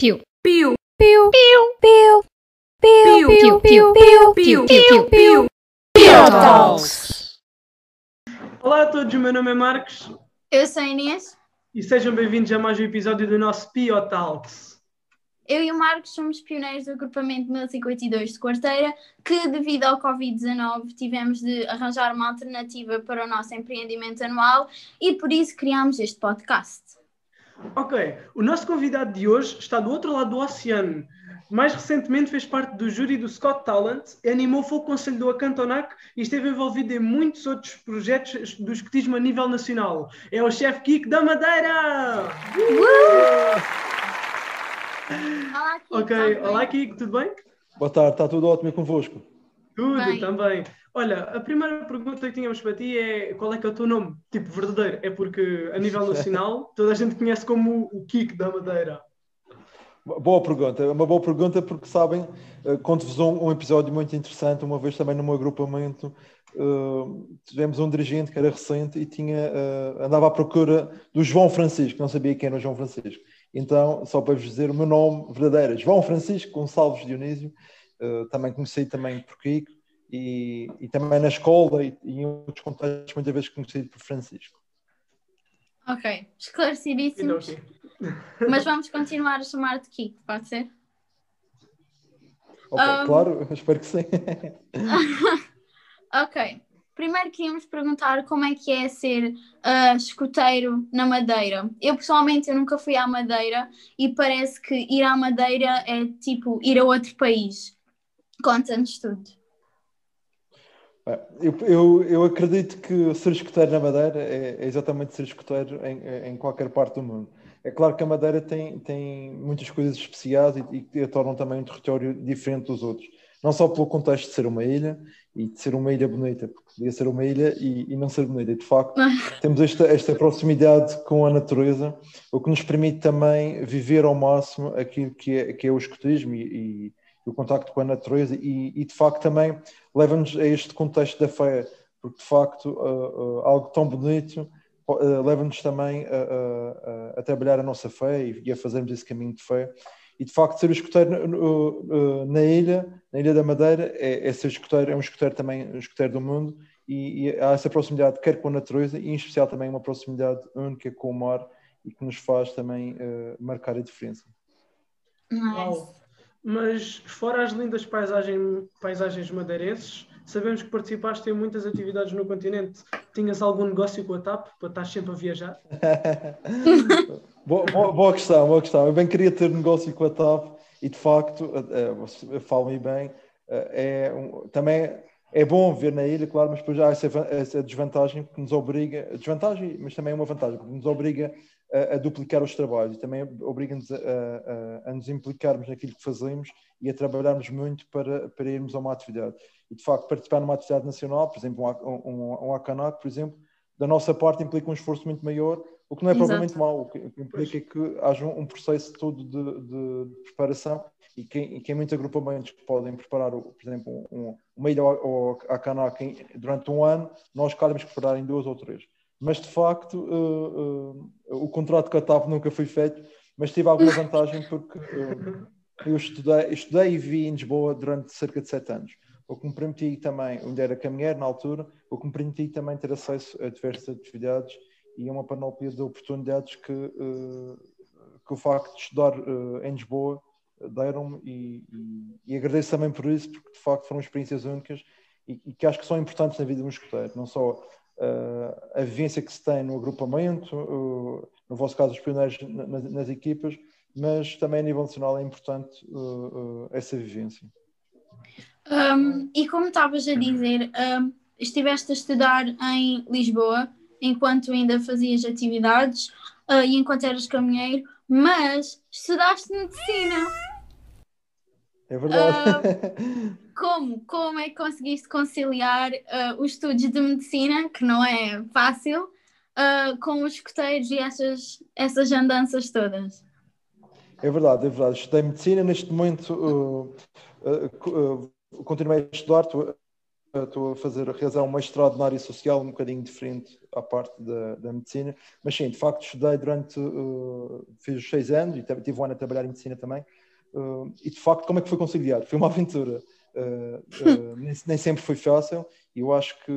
Piu. Piu. Piu. Piu, piu, piu, Piu, piu, piu, piu, piu, piu, piu, piu, piu. Talks. Olá a todos, o meu nome é Marcos Eu sou a Inês. e sejam bem-vindos a mais um episódio do nosso Pio Talks. Eu e o Marcos somos pioneiros do agrupamento 1052 de Quarteira, que devido ao Covid-19 tivemos de arranjar uma alternativa para o nosso empreendimento anual e por isso criámos este podcast. Ok, o nosso convidado de hoje está do outro lado do oceano. Mais recentemente fez parte do júri do Scott Talent, animou foi o conselho do Acantonac e esteve envolvido em muitos outros projetos do escotismo a nível nacional. É o chefe Kiko da Madeira! Olá, Kiko. Ok, tudo bem? olá Kiko, tudo bem? Boa tarde, está tudo ótimo e convosco. Tudo Bem. também. Olha, a primeira pergunta que tínhamos para ti é qual é que é o teu nome? Tipo, verdadeiro. É porque a nível nacional toda a gente conhece como o Kiko da Madeira. Boa pergunta, é uma boa pergunta porque sabem, eh, conto-vos um, um episódio muito interessante, uma vez também no meu agrupamento, eh, tivemos um dirigente que era recente e tinha, eh, andava à procura do João Francisco, não sabia quem era o João Francisco. Então, só para vos dizer, o meu nome verdadeiro é João Francisco Gonçalves Dionísio, eh, também conheci também por Kiko e, e também na escola e, e em outros contextos muitas vezes conhecido por Francisco. Ok, esclarecidíssimos. ok. Mas vamos continuar a chamar-te Kiko, pode ser? Ok, Um, claro, espero que sim. Ok. Primeiro queríamos perguntar como é que é ser ah, escoteiro na Madeira. Eu pessoalmente eu nunca fui à Madeira e parece que ir à Madeira é tipo ir a outro país. Conta-nos tudo. Eu, eu, eu acredito que ser escoteiro na Madeira é, é exatamente ser escoteiro em, em qualquer parte do mundo. É claro que a Madeira tem, tem muitas coisas especiais e, que a tornam também um território diferente dos outros. Não só pelo contexto de ser uma ilha e de ser uma ilha bonita, porque podia ser uma ilha e, e não ser bonita. E de facto, temos esta, esta proximidade com a natureza, o que nos permite também viver ao máximo aquilo que é, que é o escotismo e, e o contacto com a natureza e, e de facto também leva-nos a este contexto da fé, porque de facto uh, uh, algo tão bonito uh, leva-nos também a, a- a trabalhar a nossa fé e, e a fazermos esse caminho de fé. E de facto ser o no- na ilha, na Ilha da Madeira, é, é ser escoteiro, é um escoteiro também, um escoteiro do mundo, e, e há essa proximidade quer com a natureza e em especial também uma proximidade única com o mar e que nos faz também eh, marcar a diferença. Nice. Uau. Mas fora as lindas paisagens, paisagens madeirenses, sabemos que participaste em muitas atividades no continente. Tinhas algum negócio com a TAP para estar sempre a viajar? boa, boa- boa questão, boa questão. Eu bem queria ter negócio com a TAP e de facto, eh, eh, falo-me bem, eh, é também é bom ver na ilha, claro, mas depois há essa, essa desvantagem que nos obriga, desvantagem, mas também é uma vantagem, porque nos obriga a, a duplicar os trabalhos e também obriga-nos a, a- a nos implicarmos naquilo que fazemos e a trabalharmos muito para, para irmos a uma atividade. E de facto, participar numa atividade nacional, por exemplo, um, um, um ACANAC, por exemplo, da nossa parte implica um esforço muito maior, o que não é Exato. propriamente mau, o que que implica é que haja um, um processo todo de, de preparação e quem, e quem muitos agrupamentos que podem preparar, por exemplo, um, uma ilha ao, ao ACANAC em- durante um ano, nós calhamos preparar em duas ou três. Mas de facto, eh, o contrato com a TAP nunca foi feito, mas tive alguma vantagem porque eh, eu estudei, estudei e vi em Lisboa durante cerca de sete anos. O que me permitiu também, onde era caminheiro na altura, o que me permitiu também ter acesso a diversas atividades e a uma panóplia de oportunidades que, que o facto de estudar em Lisboa deram-me e, e- e agradeço também por isso, porque de facto foram experiências únicas e, e que acho que são importantes na vida de um escoteiro, não só a vivência que se tem no agrupamento, eh, no vosso caso os pioneiros na- nas, nas equipas, mas também a nível nacional é importante eh, eh, essa vivência. Um, e como estavas a dizer, um, estiveste a estudar em Lisboa enquanto ainda fazias atividades uh, e enquanto eras caminheiro, mas estudaste medicina. É verdade. Como? Como é que conseguiste conciliar uh, os estudos de medicina, que não é fácil, uh, com os escoteiros e essas, essas andanças todas? É verdade, é verdade. Estudei medicina, neste momento uh, continuei a estudar, estou a fazer a realizar um mestrado na área social, um bocadinho diferente à parte da, da medicina, mas sim, de facto estudei durante, uh, fiz os seis anos e tive um ano a trabalhar em medicina também, uh, e de facto como é que foi conciliar? Foi uma aventura, uh, nem, nem, sempre foi fácil, e eu acho que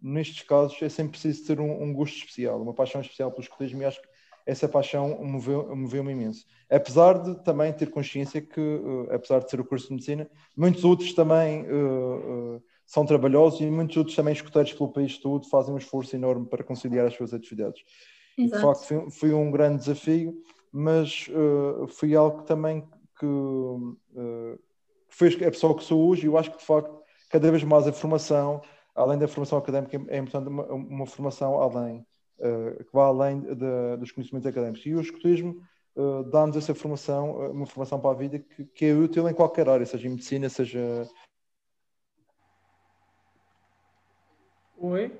nestes casos é sempre preciso ter um, um, gosto especial, uma paixão especial pelo escotismo, e acho que essa paixão moveu-me moveu imenso. Apesar de também ter consciência que, uh, apesar de ser o curso de medicina, muitos outros também uh, uh, são trabalhosos e muitos outros também escuteiros pelo país todo fazem um esforço enorme para conciliar as suas atividades. Exato. De facto, foi, foi, um grande desafio, mas foi algo também que fez a pessoa que sou hoje e eu acho que, de facto, cada vez mais a formação, além da formação académica, é importante uma, uma formação além uh, que vá além de, dos conhecimentos académicos. E o escotismo uh, dá-nos essa formação, uh, uma formação para a vida que, que, é útil em qualquer área, seja em medicina, seja. Oi.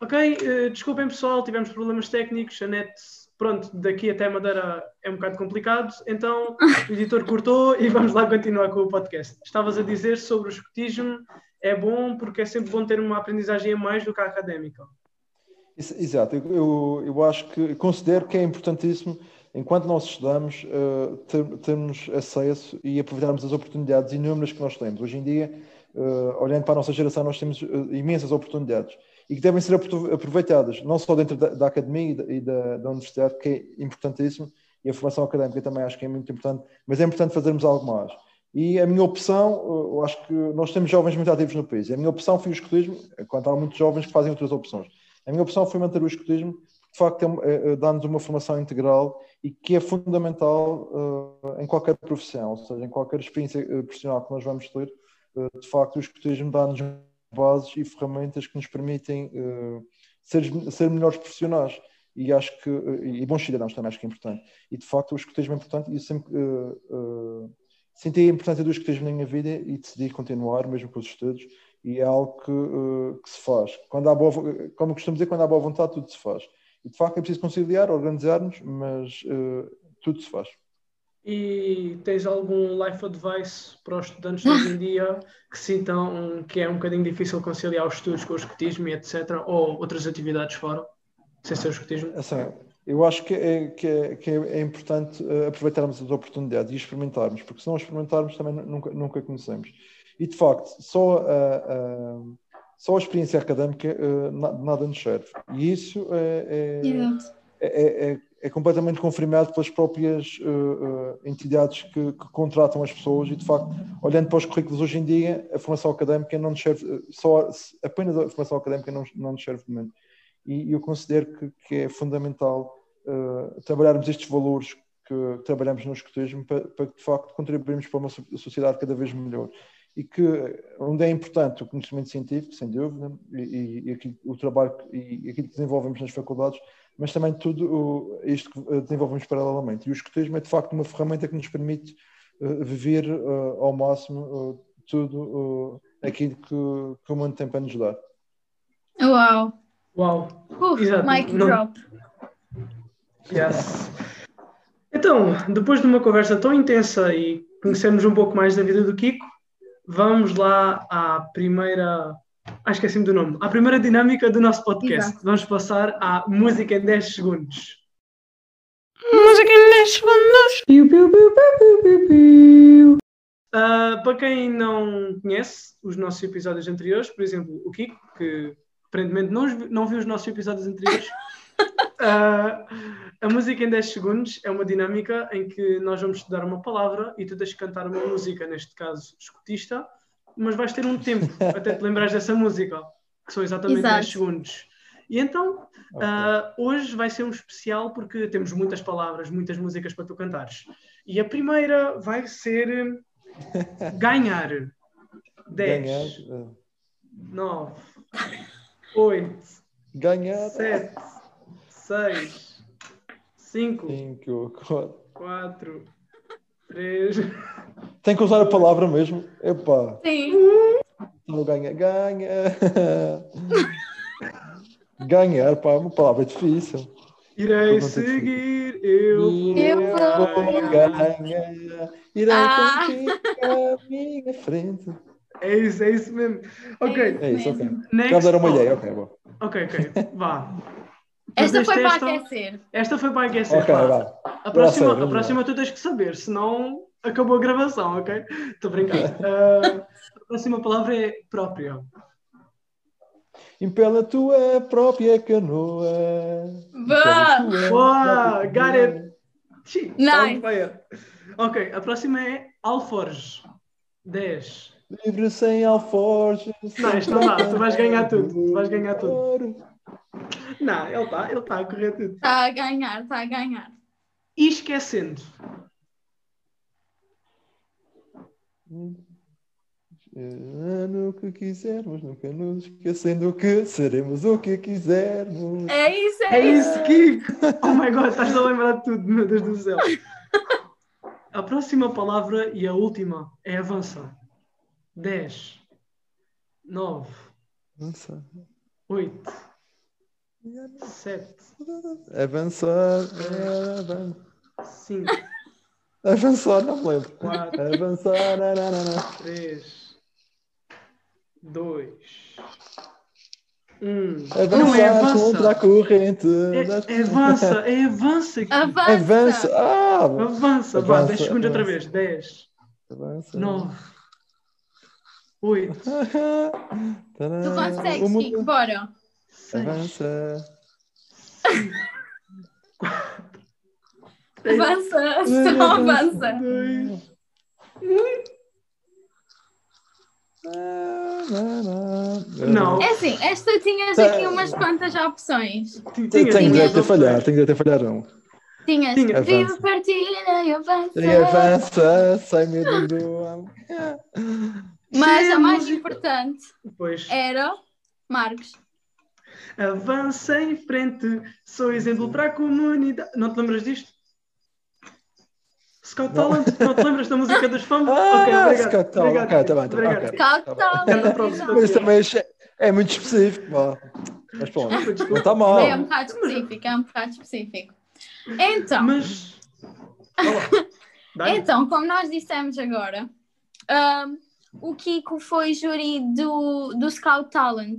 Ok, uh, desculpem pessoal, tivemos problemas técnicos, a net, pronto, daqui até Madeira é um bocado complicado, então o editor cortou e vamos lá continuar com o podcast. Estavas a dizer sobre o escotismo, é bom porque é sempre bom ter uma aprendizagem a mais do que a académica. Exato, eu, eu acho que considero que é importantíssimo, enquanto nós estudamos, uh, ter, termos acesso e aproveitarmos as oportunidades inúmeras que nós temos. Hoje em dia, uh, olhando para a nossa geração, nós temos uh, imensas oportunidades e que devem ser aproveitadas, não só dentro da, da academia e, da, da, da, universidade, que é importantíssimo, e a formação académica também acho que é muito importante, mas é importante fazermos algo mais. E a minha opção, eu acho que nós temos jovens muito ativos no país, a minha opção foi o escotismo, enquanto há muitos jovens que fazem outras opções. A minha opção foi manter o escotismo, de facto, é, é, é, dá-nos uma formação integral e que é fundamental uh, em qualquer profissão, ou seja, em qualquer experiência uh, profissional que nós vamos ter. Uh, de facto, o escotismo dá-nos bases e ferramentas que nos permitem ser, ser melhores profissionais e acho que e bons cidadãos também acho que é importante e de facto o escotismo é importante e eu sempre uh, uh, senti a importância do escotismo na minha vida e decidi continuar mesmo com os estudos e é algo que, uh, que se faz. Quando há boa, como costumo dizer, quando há boa vontade, tudo se faz. E de facto é preciso conciliar, organizar-nos, mas uh, tudo se faz. E tens algum life advice para os estudantes de hoje em dia que sintam que é um bocadinho difícil conciliar os estudos com o escotismo e etc. ou outras atividades fora, sem ser o escotismo? Assim, eu acho que é, que é, que é importante uh, aproveitarmos as oportunidades e experimentarmos, porque se não experimentarmos também nunca, nunca conhecemos. E de facto, só a, a, só a experiência académica uh, nada nos serve. E isso é, é, é, é, é completamente confirmado pelas próprias uh, entidades que, que, contratam as pessoas. E de facto, olhando para os currículos hoje em dia, a formação académica não nos serve, só, apenas a formação académica não, não nos serve de momento. E eu considero que, que é fundamental uh, trabalharmos estes valores que trabalhamos no escotismo para, para, de facto contribuirmos para uma sociedade cada vez melhor e que onde é importante o conhecimento científico, sem dúvida, e, e aqui, o trabalho e aquilo que desenvolvemos nas faculdades, mas também tudo o, isto que desenvolvemos paralelamente. E o escotismo é de facto uma ferramenta que nos permite uh, viver uh, ao máximo uh, tudo aquilo que, que, o mundo tem para nos dar. Uau! Uau! Uh, Exato. Mic Não... drop. Yes. Então, depois de uma conversa tão intensa e conhecermos um pouco mais da vida do Kiko, vamos lá à primeira. Ah, esqueci-me do nome. À primeira dinâmica do nosso podcast. Exato. Vamos passar à música em 10 segundos. Música em 10 segundos. Piu, piu, piu, piu, piu, piu. Uh, para quem não conhece os nossos episódios anteriores, por exemplo, o Kiko, que aparentemente não, não viu os nossos episódios anteriores, uh, a música em 10 segundos é uma dinâmica em que nós vamos estudar uma palavra e tu tens que cantar uma música, neste caso escutista, mas vais ter um tempo até te lembrares dessa música, que são exatamente Exato. 10 segundos. E então, okay. uh, hoje vai ser um especial porque temos muitas palavras, muitas músicas para tu cantares. E a primeira vai ser ganhar. 10, 9, 8, ganhar. 7, 6, Cinco. Cinco, quatro. Quatro. Três. Tem que usar a palavra mesmo. Epá. Sim. Não ganha, ganha. Ganhar, pá, é uma palavra difícil. Irei seguir, eu vou, eu vou ganhar. Irei ah. contigo à minha frente. é isso, é isso mesmo. Ok, É isso, ok. mesmo. next. Já deram uma ideia, ok, bom. Ok, ok, vá. Esta foi para esta? aquecer. Esta foi para aquecer. Ok, vá. vá. A próxima, a próxima tu tens que saber, senão acabou a gravação, ok? Estou brincando. Ah, a próxima palavra é própria. Impela a tua própria canoa. Vá! Impela a tua Boa, própria got canoa. it. Sim, Nice. tá on fire. Ok, a próxima é alforge. 10. Livre sem alforjes. Não, isto não dá, tu vais ganhar tudo, tu vais ganhar tudo. Não, ele está ele tá a correr tudo. Está a ganhar, está a ganhar. E esquecendo. Eh, No que quisermos, nunca nos esquecendo que seremos o que quisermos. É isso, é, É isso. Kiko! Oh my god, estás a lembrar de tudo, meu Deus do céu. A próxima palavra e a última é avança. 10, 9, Avançar. 8, 7, Avançar. avan- 5, Avançar, não me lembro. 4, Avançar. não, não, não, não. 3, 2, 1. Avançar Não é contra a avança. corrente. É, é avança, é avança. Avança. Avança. Ah, Avança, vá, Avança, 10 segundos outra avança. vez. 10, avança. 9, 8, Tu consegues, mundo- Chico, bora. 6, Avança. Avança, só avança. 2, Não. É assim, esta tinhas aqui umas quantas opções. Tenho Tinha, tenho tinha, de ter falhar, tenho de ter falhar um. Tinhas Tinha. viva partilha e avança. E avança, sai medo do. Mas a mais importante Pois. era Marcos. Avança em frente, sou exemplo para a comunidade. Não te lembras disto? Scout Talent, não te lembras da música dos fãs? Ah, ok, obrigado. Scout Talent. Ok, tá bem, tá bem, obrigado. ok. Calma, Ganda prova. Mas também é, é muito específico. Mas pronto, não está mal. É um bocado específico, é um bocado específico. Então, Mas. Então como nós dissemos agora, ahm, o Kiko foi júri do, do Scout Talent.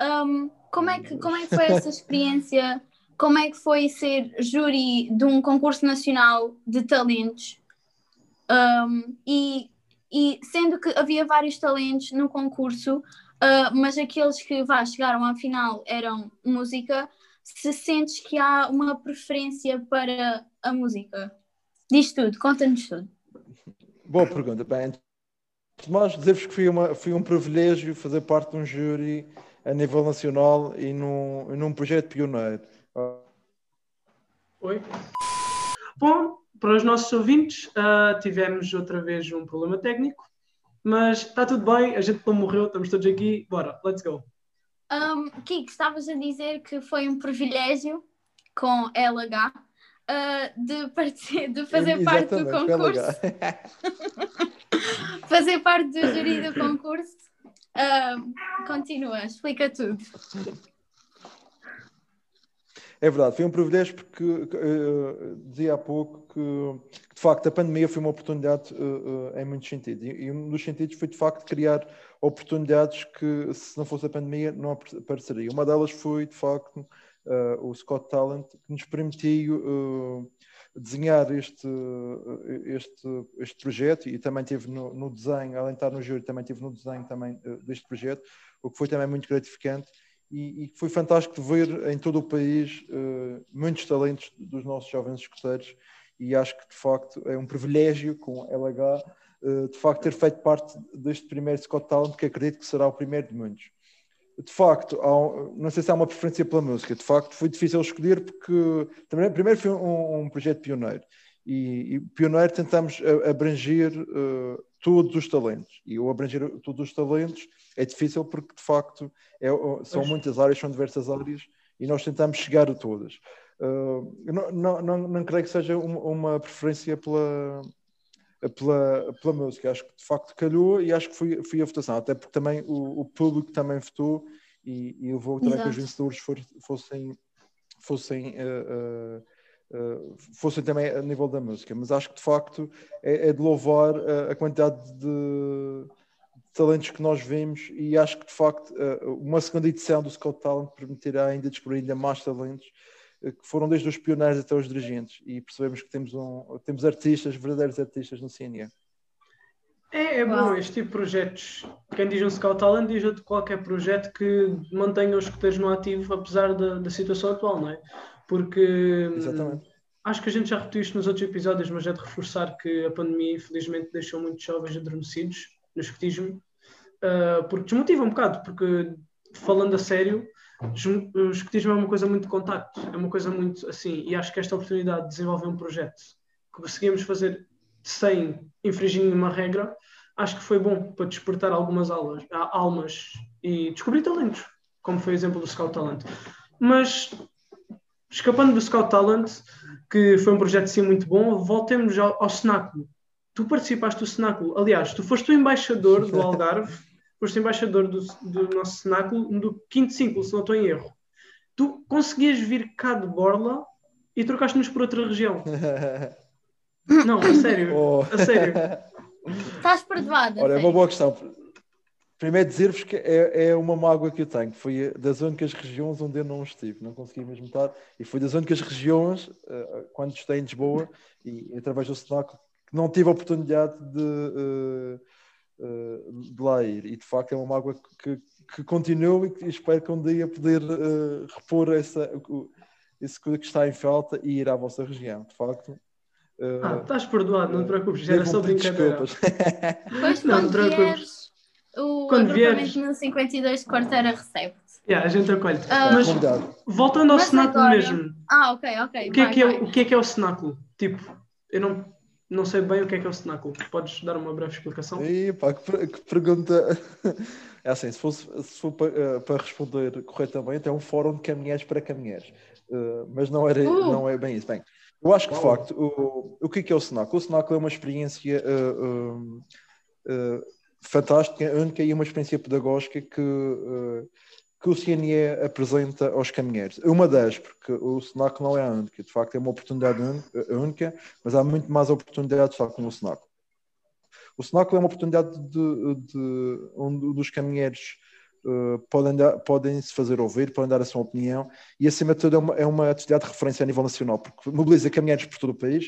Ahm, como, é que, como é que foi essa experiência? Como é que foi ser júri de um concurso nacional de talentos? Ahm, e, e sendo que havia vários talentos no concurso, ah, mas aqueles que vá, chegaram à final eram música, se sentes que há uma preferência para a música? Diz tudo, conta-nos tudo. Boa pergunta. Bem, mais, dizer-vos que foi, uma, foi um privilégio fazer parte de um júri a nível nacional e num, e num projeto pioneiro. Oi. Bom, para os nossos ouvintes, ah, tivemos outra vez um problema técnico, mas está tudo bem, a gente não morreu, estamos todos aqui, bora, let's go. Um, Kiko, estavas a dizer que foi um privilégio com LH ah, de, de fazer parte do concurso, fazer parte do júri do concurso. Continua, explica tudo. É verdade, foi um privilégio porque eh, dizia há pouco que, de facto, a pandemia foi uma oportunidade eh, eh, em muitos sentidos. E, e um dos sentidos foi, de facto, criar oportunidades que, se não fosse a pandemia, não apare- apareceria. Uma delas foi, de facto, o Scott Talent, que nos permitiu desenhar este, este, este projeto e também teve no, no desenho, além de estar no júri, também teve no desenho também eh, deste projeto, o que foi também muito gratificante e, e foi fantástico ver em todo o país eh, muitos talentos dos nossos jovens escuteiros e acho que de facto é um privilégio com LH eh, de facto ter feito parte deste primeiro Scott Talent que acredito que será o primeiro de muitos. De facto, não sei se há uma preferência pela música, de facto foi difícil escolher porque também, primeiro foi um, um projeto pioneiro e, e pioneiro tentamos abranger eh, todos os talentos e o abranger todos os talentos é difícil porque de facto é- são muitas áreas, são diversas áreas e nós tentamos chegar a todas. Uh, não, não, não, não creio que seja uma, uma preferência pela, pela, pela música. Acho que de facto calhou e acho que foi, foi a votação, até porque também o, o público também votou e, e levou também que os Exato. vencedores for- fossem, fossem, uh, uh, fossem também a nível da música. Mas acho que de facto é, é de louvar a, a quantidade de talentos que nós vemos e acho que de facto uma segunda edição do Scout Talent permitirá ainda descobrir ainda mais talentos que foram desde os pioneiros até os dirigentes e percebemos que temos, um, temos artistas, verdadeiros artistas no CNE. É, é bom este tipo de projetos. Quem diz um Scout Talent diz de qualquer projeto que mantenha os escuteiros no ativo apesar da, da situação atual, não é? Porque Exatamente. acho que a gente já repetiu isto nos outros episódios, mas é de reforçar que a pandemia infelizmente deixou muitos jovens adormecidos no escutismo uh, porque desmotiva um bocado, porque falando a sério, o escutismo é uma coisa muito de contacto, é uma coisa muito assim, e acho que esta oportunidade de desenvolver um projeto que conseguimos fazer sem infringir nenhuma regra, acho que foi bom para despertar algumas aulas, almas e descobrir talentos, como foi o exemplo do Scout Talent. Mas, escapando do Scout Talent, que foi um projeto sim muito bom, voltemos ao, ao cenáculo. Tu participaste do cenáculo, aliás, tu foste o embaixador do Algarve foste embaixador do, do nosso cenáculo do quinto ciclo, se não estou em erro. Tu conseguias vir cá de Borla e trocaste-nos por outra região. não, a sério. Oh. A sério. Estás perdoada. Olha, é uma boa questão. Primeiro dizer-vos que é, é uma mágoa que eu tenho. Foi das únicas regiões onde eu não estive, não consegui mesmo estar. E foi das únicas regiões, uh, quando estive em Lisboa e através do cenáculo, que não tive a oportunidade de. Uh, uh, de lá ir. E de facto é uma mágoa que, que continua e que espero que um dia poder uh, repor essa, isso que está em falta e ir à vossa região. De facto. Uh, ah, estás perdoado, não te preocupes, já era só brincadeira. Pois não, não te preocupes. O quando vieres... 1052 quarteira recebe-te. Yeah, a gente acolhe. Uh, mas voltando ao cenáculo agora... mesmo. Ah, ok, ok. O que, é que é, o que é que é o cenáculo? Tipo, eu não não sei bem o que é que é o cenáculo. Podes dar uma breve explicação? Ih, pá, que, que pergunta. É assim, se, fosse, se for para, uh, para responder corretamente, é um fórum de caminheiros para caminheiros. Uh, mas não, era, uh. não é bem isso. Bem, eu acho que de facto, o, o que é, que é o cenáculo? O cenáculo é uma experiência uh, fantástica, única e uma experiência pedagógica que que o CNE apresenta aos caminheiros. Uma das, porque o SNAC não é a única, de facto é uma oportunidade única, mas há muito mais oportunidades tal como o SNAC. O SNAC é uma oportunidade de, de onde os caminheiros uh, podem, dar, podem se fazer ouvir, podem dar a sua opinião e, acima de tudo, é uma, é uma atividade de referência a nível nacional, porque mobiliza caminheiros por todo o país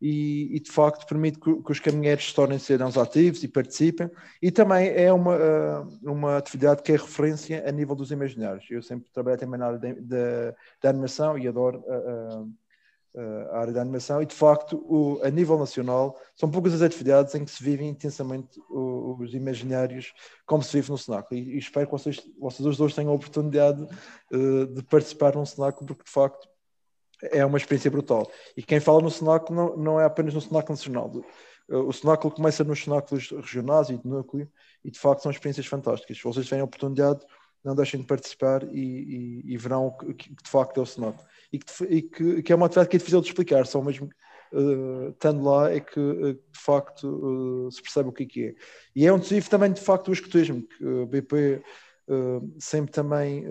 e, e, de facto permite que, que, os caminheiros se tornem cidadãos ativos e participem e também é uma, eh, uma atividade que é referência a nível dos imaginários. Eu sempre trabalho também na área da animação e adoro a, a, a, área da animação e de facto o, a nível nacional são poucas as atividades em que se vivem intensamente os imaginários como se vive no cenáculo e, e espero que vocês, vocês os dois tenham a oportunidade uh, de participar num cenáculo porque de facto é uma experiência brutal. E quem fala no cenáculo não, não é apenas no cenáculo nacional. O cenáculo começa nos cenáculos regionais e de núcleo, e de facto são experiências fantásticas. Vocês têm a oportunidade, não deixem de participar e, e, e verão que, que, de facto o cenáculo. E que, e que, que, é uma atividade que é difícil de explicar, só mesmo uh, estando lá é que uh, de facto uh, se percebe o que é que é. E é um desafio também de facto o escotismo, que o BP sempre também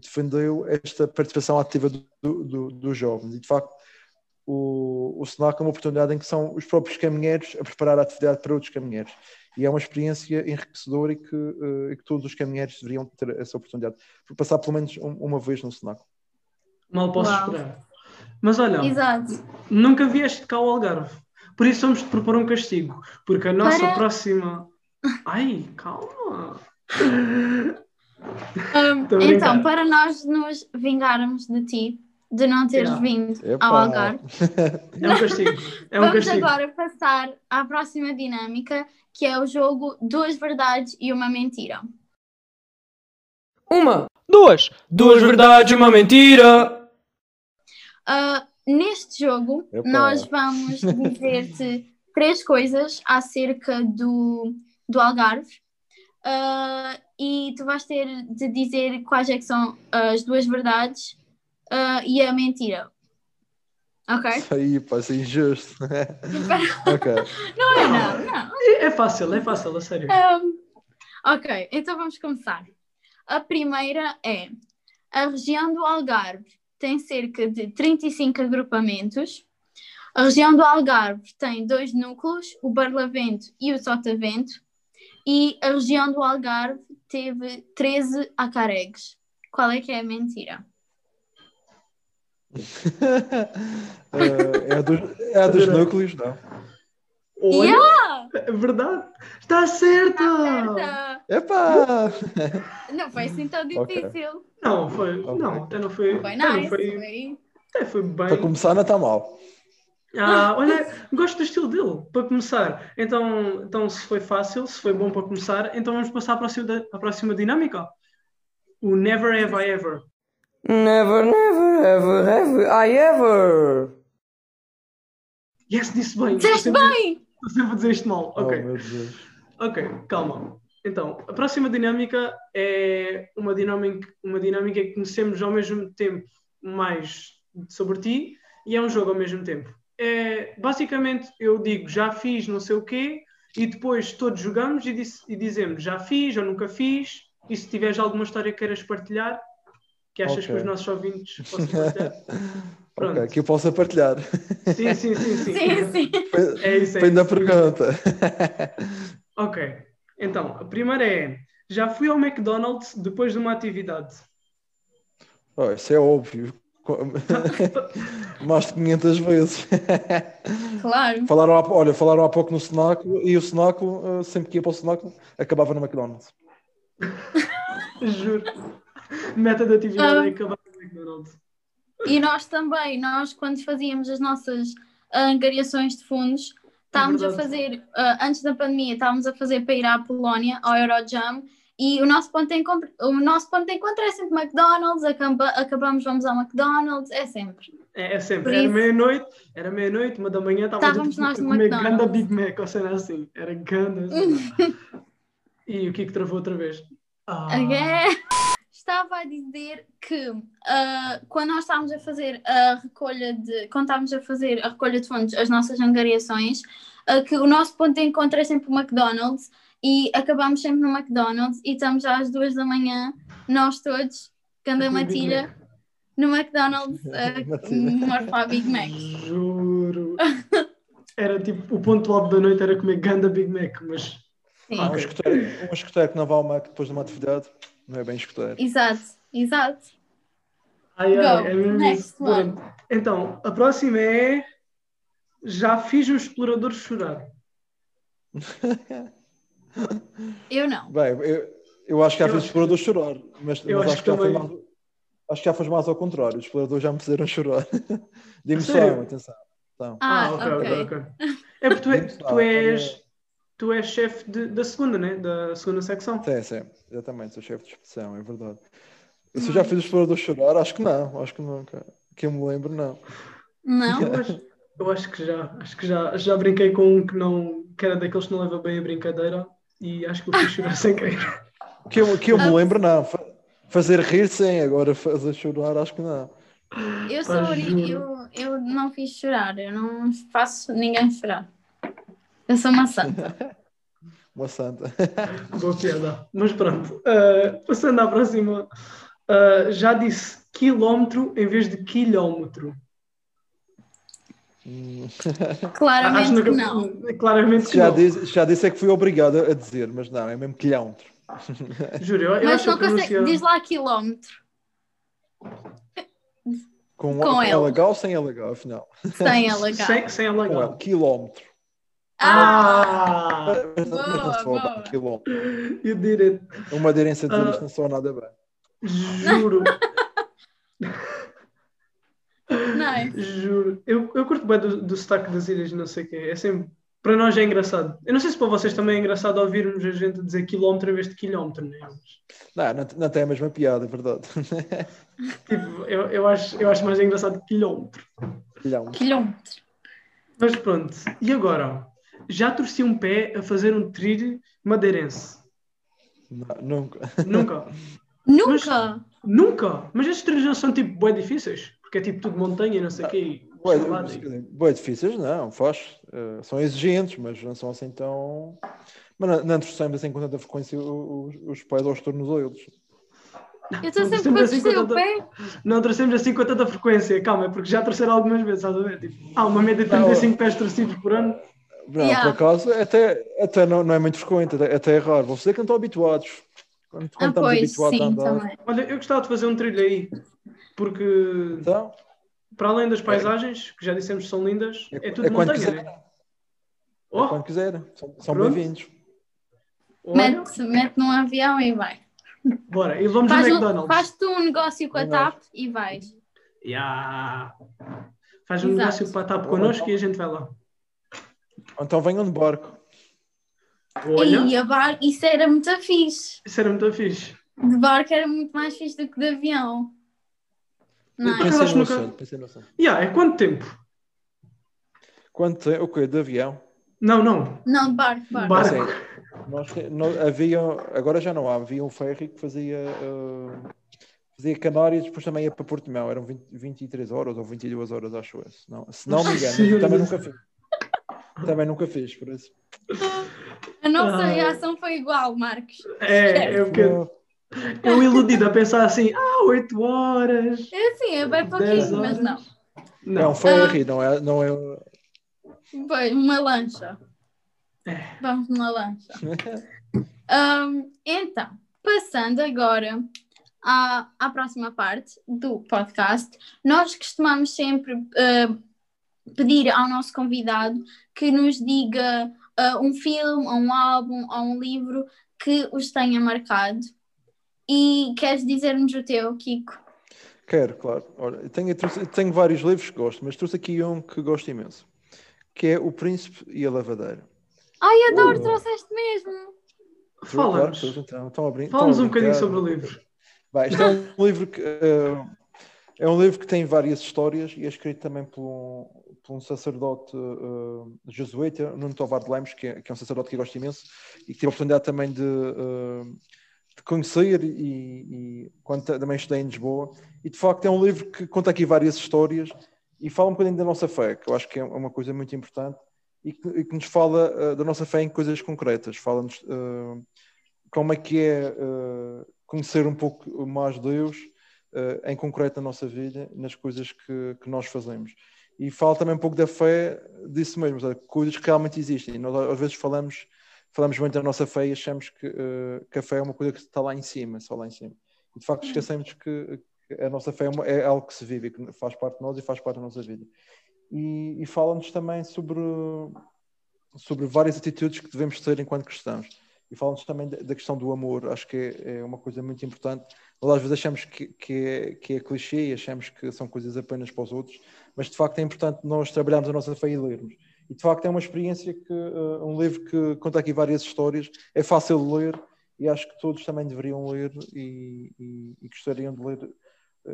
defendeu esta participação ativa dos do, do, do jovens. E, de facto, o, o SNAC é uma oportunidade em que são os próprios caminheiros a preparar a atividade para outros caminheiros. E é uma experiência enriquecedora e que, uh, e que todos os caminheiros deveriam ter essa oportunidade, por passar pelo menos um, uma vez no SNAC. Mal posso Uau. esperar. Mas olha, Exato. nunca vieste cá ao Algarve. Por isso vamos te propor um castigo. Porque a nossa para... próxima. Ai, calma! Um, então, para nós nos vingarmos de ti, de não teres yeah. vindo Epa. ao Algarve, é um castigo. É um vamos castigo. agora passar à próxima dinâmica, que é o jogo Duas Verdades e uma Mentira. Uma, duas, duas verdades e uma mentira. Uh, neste jogo, Epa. nós vamos dizer-te três coisas acerca do, do Algarve uh, e tu vais ter de dizer quais é que são as duas verdades uh, e a mentira. Ok? Isso aí pode ser injusto. ok. Não é não, não. É fácil, é fácil, a sério. Um, ok, então vamos começar. A primeira é a região do Algarve tem cerca de 35 agrupamentos. A região do Algarve tem dois núcleos, o Barlavento e o Sotavento, e a região do Algarve teve 13 acaregues. Qual é que é a mentira? Eh, é a dos, é a dos núcleos, não? Olha, Yeah! é verdade. Está certo! Certa! Epá! Não foi assim tão difícil. Não, foi. Ok. Não, até não foi. Foi até não nice. foi, Foi... até foi bem. Para começar, não está mal. Ah, olha, gosto do estilo dele, para começar. Então, então, se foi fácil, se foi bom para começar, então vamos passar à próxima, à próxima dinâmica. O Never Have I Ever. Never, never, ever, ever, I ever. Yes, disse bem. Disseste bem! Estou sempre a dizer isto mal. Ok. Oh, meu Deus. Ok, calma. Então, a próxima dinâmica é uma dinâmica, uma dinâmica que conhecemos ao mesmo tempo mais sobre ti e é um jogo ao mesmo tempo. É, basicamente, eu digo já fiz não sei o quê e depois todos jogamos e, diz- e dizemos já fiz ou nunca fiz e se tiveres alguma história que queiras partilhar, que achas Ok. que os nossos ouvintes possam partilhar. Pronto. ok, que eu possa partilhar. Sim, sim, sim, sim. Sim, sim. É isso, é Depende da pergunta. Ok, então, a primeira é: já fui ao McDonald's depois de uma atividade. Oh, isso é óbvio. Mais de 500 vezes. Claro. falaram há, olha, falaram há pouco no Senaco e o Senaco, eh, sempre que ia para o Senaco, acabava no McDonald's. Juro. Meta de atividade Ah. é acabar no McDonald's. E nós também, nós quando fazíamos as nossas ah, angariações de fundos, estávamos a verdade. fazer, ah, antes da pandemia, estávamos a fazer para ir à Polónia, ao Eurojam, e o nosso ponto de encontro, o nosso ponto de encontro é sempre McDonald's, acaba, acabamos, vamos ao McDonald's, é sempre. É, é sempre. Era meia-noite, era meia-noite, uma da manhã, Estávamos nós a no comer McDonald's. ganda Big Mac, ou seja assim. Era ganda. e o que é que travou outra vez? Ah? Estava a dizer que ah, quando nós estávamos a fazer a recolha de. Quando estávamos a fazer a recolha de fundos, as nossas angariações, ah, que o nosso ponto de encontro é sempre o McDonald's e acabamos sempre no McDonald's e estamos às duas da manhã, nós todos, Big Matilha, no McDonald's a Matilha. morfar Big Mac. Juro. Era tipo, o ponto alto da noite era comer ganda Big Mac, mas Sim. Um escoteiro, um que não vai ao Mac depois de uma atividade, não é bem escoteiro. Exato, exato. Ai, Go, é mesmo next isso. one. Então, a próxima é. Já fiz um explorador chorar. Eu não. Bem, eu, eu acho que já fiz o explorador chorar, mas, eu mas acho acho, que já que foi também. mais, acho que já foi mais ao contrário. Os exploradores já me fizeram chorar. De emoção, atenção. Então, Ah, ok, ok, ok. ok. É porque tu, é- tu és. Tu és chefe da segunda, né? Da segunda secção. sim, sim, exatamente, sou chefe de expedição, é verdade. Se eu já fiz o explorador chorar, acho que não, acho que nunca. Que eu me lembro, não. Não? Eu acho, eu acho que já. Acho que já, já brinquei com um que não. que era daqueles que não leva bem a brincadeira e acho que eu fiz chorar sem querer. Que eu, que eu me lembro, não. Fa- Fazer rir, sim, agora fazer chorar, acho que não. Eu, sou, eu, eu não fiz chorar, eu não faço ninguém chorar. Eu sou uma santa. Uma santa. Boa piada. Mas pronto. Uh, passando à próxima. Uh, já disse quilómetro em vez de quilómetro. Hum, Claramente que que- não. Claramente que já, não. disse, já disse é que fui obrigado a dizer, mas não, é mesmo quilómetro. Juro, eu, eu Mas acho não consegue. Diz lá quilómetro. Com, Com com L. Ou sem LH, afinal? Sem alagar. Sem, sem quilómetro. Ah! Mas não, mas não Boa, boa. bem, quilómetro. You did it. Uma aderência dizer Ah. não soa nada bem. Juro. Nice. Juro. Eu, eu curto bem do, do sotaque das ilhas, não sei o quê. É sempre... Para nós é engraçado. Eu não sei se para vocês também é engraçado ouvirmos a gente dizer quilómetro em vez de quilómetro, né? Não, não, não tem a mesma piada, é verdade. Tipo, eu, eu, acho, eu acho mais engraçado que quilómetro. Quilómetro. Quilómetro. Mas pronto. E agora? Já torci um pé a fazer um trilho madeirense? Não, nunca. Nunca. Nunca. Nunca. Mas estes trilhos não são tipo bem difíceis? Porque é tipo tudo montanha e não sei o quê. e- bué difíceis, não, faz. eh, são exigentes, mas não são assim tão. Mas não, não torcemos assim com tanta frequência os, os pés aos tornozelos. Eu estou Não sempre sempre a assim torcer o tanta- pé. Não torcemos assim com tanta frequência. Calma, é porque já torceram algumas vezes, estás a ver? Tipo, há uma média de Não. 35 pés torcidos por ano. Não, Yeah. por acaso, até, até não, não é muito frequente, até, até é raro. Vocês é que não estão habituados. Quando, quando Ah, estamos pois, habituados a sim, andar. também. Olha, eu gostava de fazer um trilho aí, porque Então, para além das paisagens, que já dissemos que são lindas, é, é tudo é quando montanha. né? É Oh, quando quiserem. São, são bem-vindos. olha, Mete, mete num avião e vai. bora, e vamos Faz, ao um, McDonald's. faz tu um negócio com a. TAP e vais. Yeah. Faz um Exato. negócio para estar connosco e a gente vai lá. Então venham de barco. Olha, E a bar, isso era muito fixe. isso era muito fixe. De barco era muito mais fixe do que de avião. Não é? acaso Pensei no nunca- assunto, pensei no. Yeah, é quanto tempo? Quanto tempo? O quê? De avião? Não, não. Não, de barco, barco. Barco. Assim, nós, te- nó- havia, agora já não há, havia um ferry que fazia, eh, fazia Canárias, depois também ia para Portimão, eram 20, 23 horas ou 22 horas, acho eu. Se não, se não me engano, também nunca fiz. Também nunca fiz, por isso. A nossa Ah. reação foi igual, Marcos. É, é porque eu iludido a pensar assim, ah, 8 horas. É assim, é bem pouquinho, mas horas. não. É um Não, ferry, não é, não é. Foi uma lancha. É. Vamos numa lancha. Ahm, então, passando agora à, à próxima parte do podcast, nós costumamos sempre ah, pedir ao nosso convidado que nos diga ah, um filme, ou um álbum, ou um livro que os tenha marcado. E queres dizer-nos o teu, Kiko? Quero, claro. Olha, eu tenho, eu trouxe- eu tenho vários livros que gosto, mas trouxe aqui um que gosto imenso, que é O Príncipe e a Lavadeira. Ai, adoro, Uh. trouxeste mesmo! Fala-nos. Claro, então, estão a brin- Fala-nos estão a um bocadinho sobre o livro. Bem, isto é um livro que eh, é um livro que tem várias histórias e é escrito também por um, por um sacerdote eh, jesuíta, Nuno Tovar de Lemos, que é, que é um sacerdote que eu gosto imenso e que tive a oportunidade também de, eh, de conhecer e, e quando ta- também estudei em Lisboa. E de facto é um livro que conta aqui várias histórias e fala um bocadinho da nossa fé, que eu acho que é uma coisa muito importante e que, e que nos fala eh, da nossa fé em coisas concretas. Fala-nos eh, como é que é conhecer um pouco mais Deus eh, em concreto na nossa vida, nas coisas que, que nós fazemos. E fala também um pouco da fé disso mesmo, sabe? coisas que realmente existem. Nós às vezes falamos, falamos muito da nossa fé e achamos que, eh, que a fé é uma coisa que está lá em cima, só lá em cima. E de facto esquecemos que, que a nossa fé é, é algo que se vive, que faz parte de nós e faz parte da nossa vida. E, e fala-nos também sobre, sobre várias atitudes que devemos ter enquanto cristãos. E fala-nos também da, da questão do amor, acho que é, é uma coisa muito importante. Nós às vezes achamos que, que, é, que é clichê e achamos que são coisas apenas para os outros, mas de facto é importante nós trabalharmos a nossa fé e lermos. E de facto é uma experiência que, uh, um livro que conta aqui várias histórias, é fácil de ler e acho que todos também deveriam ler e, e, e gostariam de ler.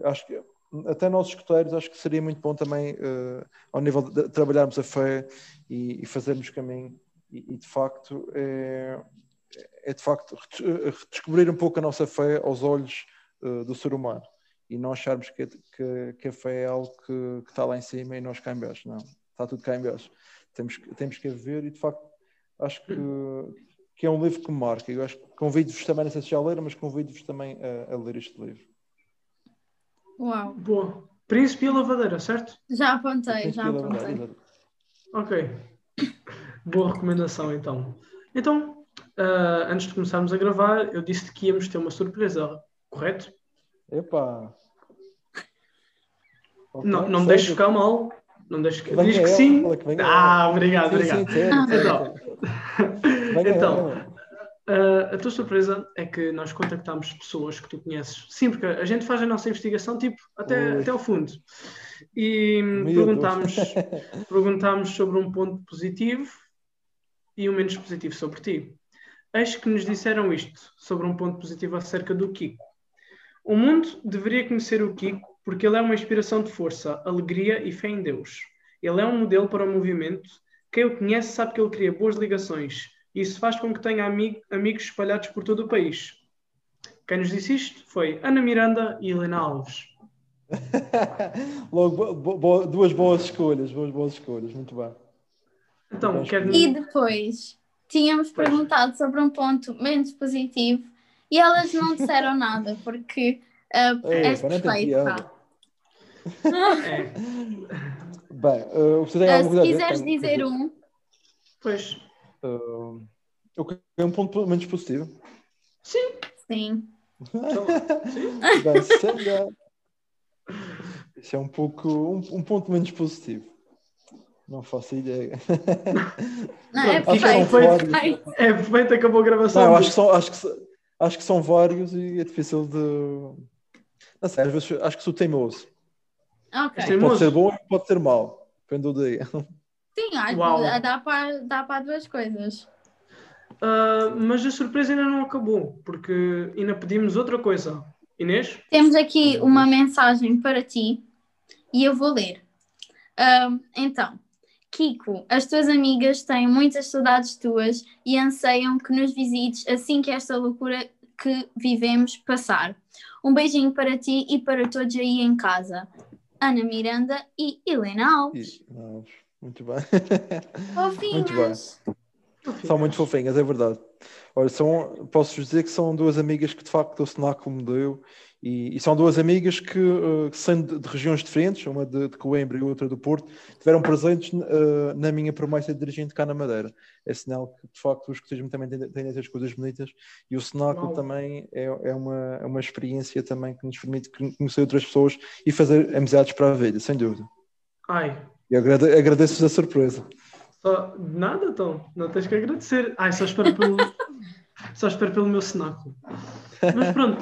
Acho que até nós escuteiros, acho que seria muito bom também uh, ao nível de, de trabalharmos a fé e, e fazermos caminho. E, e de facto é, é de facto redescobrir um pouco a nossa fé aos olhos uh, do ser humano e não acharmos que, que, que a fé é algo que, que, está lá em cima e nós cá em baixo. Não, está tudo cá em baixo. Temos, temos que ver e de facto acho que, que é um livro que me marca. Eu acho que convido-vos também, não sei se já leram, mas convido-vos também a, a ler este livro. Uau. Boa. Príncipe e a lavadeira, certo? Já apontei, já apontei. Ok. Boa recomendação, então. Então, uh, antes de começarmos a gravar, eu disse que íamos ter uma surpresa, correto? Epá! Okay, não não me deixes ficar mal. Não deixes que... Diz que sim. Ah, obrigado, obrigado. Então, então uh, a tua surpresa é que nós contactámos pessoas que tu conheces. Sim, porque a gente faz a nossa investigação tipo até, até ao fundo. E perguntámos, perguntámos sobre um ponto positivo e um menos positivo sobre ti. Eis que nos disseram isto sobre um ponto positivo acerca do Kiko. O mundo deveria conhecer o Kiko porque ele é uma inspiração de força, alegria e fé em Deus. Ele é um modelo para o movimento. Quem o conhece sabe que ele cria boas ligações. E isso faz com que tenha amigo, amigos espalhados por todo o país. Quem nos disse isto foi Ana Miranda e Helena Alves. Logo, bo bo duas boas escolhas, duas boas escolhas, muito bem. Então, quer... E depois tínhamos pois. perguntado sobre um ponto menos positivo e elas não disseram nada, porque uh, Ei, és perfeita. É. Bem, uh, você tem uh, alguma se quiseres dizer um. Pois. Uh, ok, é um ponto menos positivo. Sim. Sim. Então, sim. Bem, se calhar. Isso é um pouco um, um ponto menos positivo. Não faço ideia. Não, é são perfeito. É perfeito, acabou a gravação. Não, eu acho que, são, acho, que, acho que são vários e é difícil de. Não sei, às vezes acho que sou teimoso. Ok. Sim. Pode Teimoso? ser bom e pode ser mau. Depende do dia. Sim, acho dá para dá para duas coisas. Ah, mas a surpresa ainda não acabou, porque ainda pedimos outra coisa. Inês? Temos aqui uma mensagem para ti e eu vou ler. Ahm, então, Kiko, as tuas amigas têm muitas saudades tuas e anseiam que nos visites assim que esta loucura que vivemos passar. Um beijinho para ti e para todos aí em casa. Ana Miranda e Helena Alves. Muito bem. Fofinhas. São muito fofinhas, é verdade. Olha, são, posso dizer que são duas amigas que de facto o Senaco me deu e, e são duas amigas que, eh, que são de, de regiões diferentes, uma de, de Coimbra e outra do Porto, tiveram presentes eh, na minha promessa de dirigente cá na Madeira. É sinal que de facto o escotismo também tem, tem essas coisas bonitas e o Uau. também é, é, uma, é uma experiência também que nos permite conhecer outras pessoas e fazer amizades para a vida, sem dúvida. Ai, E agrade, agradeço-vos a surpresa. só, nada então, não tens que agradecer. Ai, só espero pelo, só espero pelo meu cenáculo. Mas pronto,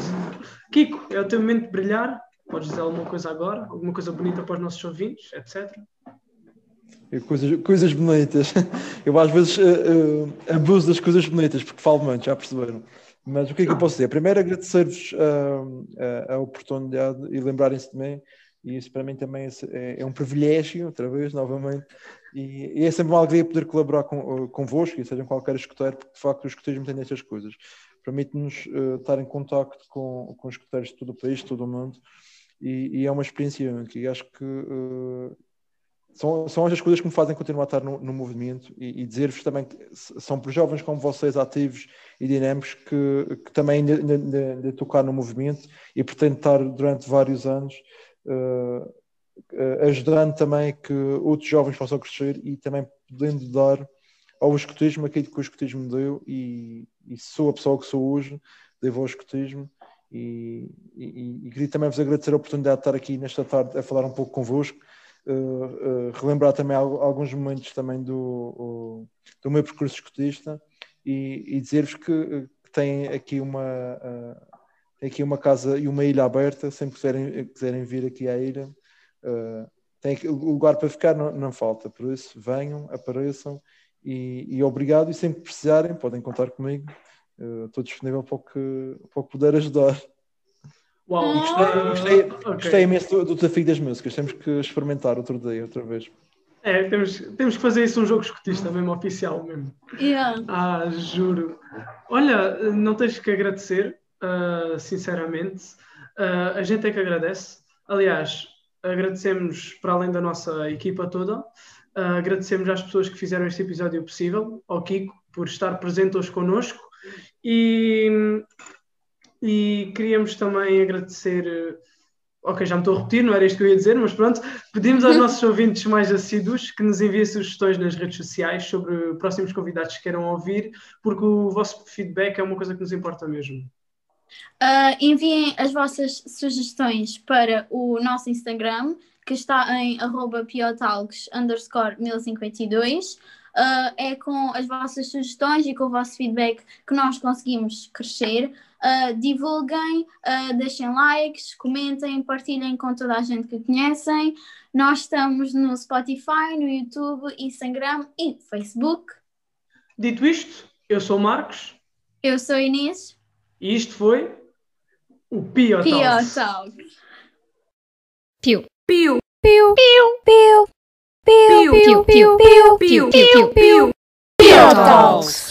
Kiko, é o teu momento de brilhar. Podes dizer alguma coisa agora, alguma coisa bonita para os nossos ouvintes, etc. Coisas, coisas bonitas. Eu às vezes eh, eh, abuso das coisas bonitas porque falo muito, já perceberam. Mas o que é que eu Não. posso dizer? Primeiro agradecer-vos ah, a, a oportunidade e lembrarem-se de mim. E isso para mim também é, é um privilégio, outra vez, novamente. E, e é sempre uma alegria poder colaborar com, eh, convosco, e seja em qualquer escuteiro, porque de facto o escuteiro tem estas coisas. Permite-nos eh, estar em contacto com, com escuteiros de todo o país, de todo o mundo. E, e é uma experiência única. E acho que eh, são, são coisas que me fazem continuar a estar no, no movimento e, e dizer-vos também que são para jovens como vocês, ativos e dinâmicos, que, que também ainda, ainda- ainda- tocar no movimento e pretendo estar durante vários anos eh, ajudando também que outros jovens possam crescer e também podendo dar ao escotismo aquilo que o escotismo me deu e, e sou a pessoa que sou hoje, devo ao escotismo e, e, e queria também vos agradecer a oportunidade de estar aqui nesta tarde a falar um pouco convosco uh, uh, relembrar também al- alguns momentos também do, o- do meu percurso escotista e, dizer-vos que, uh, que têm aqui uma uh, tem aqui uma casa e uma ilha aberta, sempre quiserem, quiserem vir aqui à ilha, uh, tem lugar para ficar não, não falta, por isso venham, apareçam e, e obrigado e sempre que precisarem podem contar comigo, Uh, estou disponível para o que, para o que puder ajudar. Uau, E gostei, gostei, Ok. gostei imenso do, do desafio das músicas. Temos que experimentar outro dia, outra vez. É, temos, temos que fazer isso um jogo escotista, mesmo oficial mesmo. Yeah. Ah, juro. Olha, não tens que agradecer, ah, sinceramente. Ah, a gente é que agradece. Aliás, agradecemos para além da nossa equipa toda. Ah, agradecemos às pessoas que fizeram este episódio possível, ao Kiko, por estar presente hoje connosco. E, e queríamos também agradecer. eh, Ok, já me estou a repetir, não era isto que eu ia dizer, mas pronto. Pedimos aos nossos ouvintes mais assíduos que nos enviem sugestões nas redes sociais sobre próximos convidados que queiram ouvir, porque o vosso feedback é uma coisa que nos importa mesmo. Uh, enviem as vossas sugestões para o nosso Instagram, que está em arroba piotalks underscore 1052. Uh, é com as vossas sugestões e com o vosso feedback que nós conseguimos crescer. Uh, divulguem, uh, deixem likes, comentem, partilhem com toda a gente que conhecem. Nós estamos no Spotify, no YouTube, Instagram e Facebook. Dito isto, eu sou o Marcos Eu sou a Inês. e isto foi o Pio Pio Talks. Talks. Piu. Piu, Piu. Piu. Piu. piu, Piu. Piu. Piu. Piu. Piu. Piu. Piu. Talks.